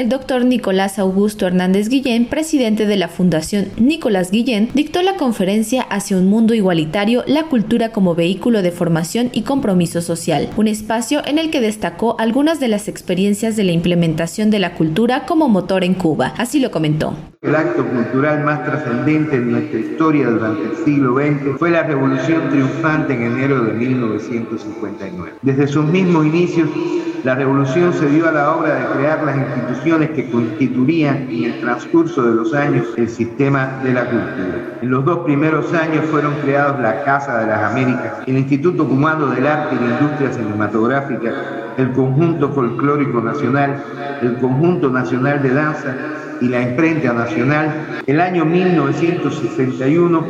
El doctor Nicolás Augusto Hernández Guillén, presidente de la Fundación Nicolás Guillén, dictó la conferencia Hacia un mundo igualitario, la cultura como vehículo de formación y compromiso social, un espacio en el que destacó algunas de las experiencias de la implementación de la cultura como motor en Cuba. Así lo comentó. El acto cultural más trascendente en nuestra historia durante el siglo XX fue la Revolución Triunfante en enero de 1959. Desde sus mismos inicios, la revolución se dio a la obra de crear las instituciones que constituirían en el transcurso de los años el sistema de la cultura. En los dos primeros años fueron creados la Casa de las Américas, el Instituto Cumano del Arte y la Industria Cinematográfica, el Conjunto Folclórico Nacional, el Conjunto Nacional de Danza, y la imprenta nacional, el año 1961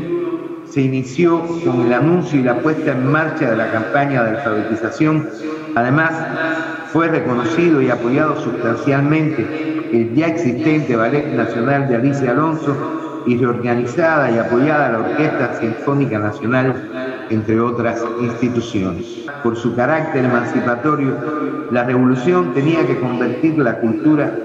se inició con el anuncio y la puesta en marcha de la campaña de alfabetización. Además, fue reconocido y apoyado sustancialmente el ya existente Ballet Nacional de Alicia Alonso y reorganizada y apoyada la Orquesta Sinfónica Nacional, entre otras instituciones. Por su carácter emancipatorio, la revolución tenía que convertir la cultura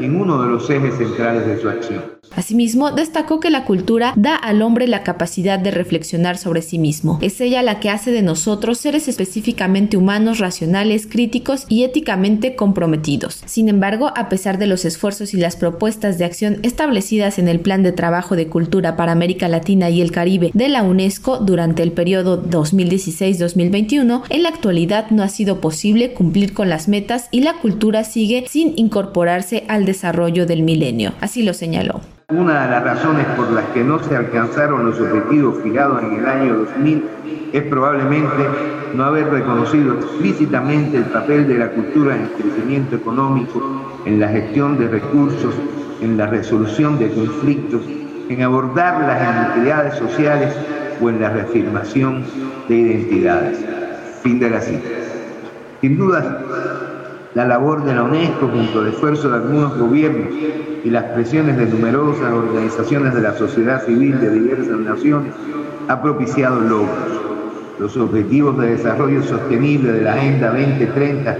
en uno de los ejes centrales de su acción. Asimismo, destacó que la cultura da al hombre la capacidad de reflexionar sobre sí mismo. Es ella la que hace de nosotros seres específicamente humanos, racionales, críticos y éticamente comprometidos. Sin embargo, a pesar de los esfuerzos y las propuestas de acción establecidas en el Plan de Trabajo de Cultura para América Latina y el Caribe de la UNESCO durante el periodo 2016-2021, en la actualidad no ha sido posible cumplir con las metas y la cultura sigue sin incorporarse al desarrollo del milenio. Así lo señaló. Una de las razones por las que no se alcanzaron los objetivos fijados en el año 2000 es probablemente no haber reconocido explícitamente el papel de la cultura en el crecimiento económico, en la gestión de recursos, en la resolución de conflictos, en abordar las inequidades sociales o en la reafirmación de identidades. Fin de la cita. Sin duda, la labor de la UNESCO junto al esfuerzo de algunos gobiernos y las presiones de numerosas organizaciones de la sociedad civil de diversas naciones ha propiciado logros. Los Objetivos de Desarrollo Sostenible de la Agenda 2030,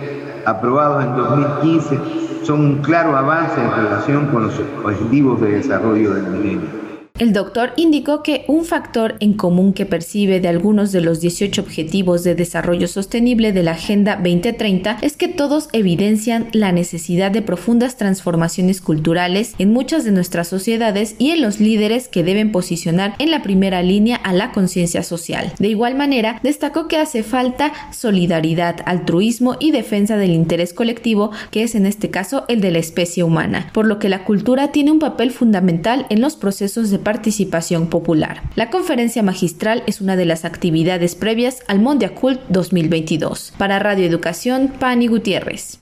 aprobados en 2015, son un claro avance en relación con los Objetivos de Desarrollo del Milenio. El doctor indicó que un factor en común que percibe de algunos de los 18 Objetivos de Desarrollo Sostenible de la Agenda 2030 es que todos evidencian la necesidad de profundas transformaciones culturales en muchas de nuestras sociedades y en los líderes que deben posicionar en la primera línea a la conciencia social. De igual manera, destacó que hace falta solidaridad, altruismo y defensa del interés colectivo, que es en este caso el de la especie humana, por lo que la cultura tiene un papel fundamental en los procesos de participación popular. La conferencia magistral es una de las actividades previas al Mondiacult 2022. Para Radio Educación, Pani Gutiérrez.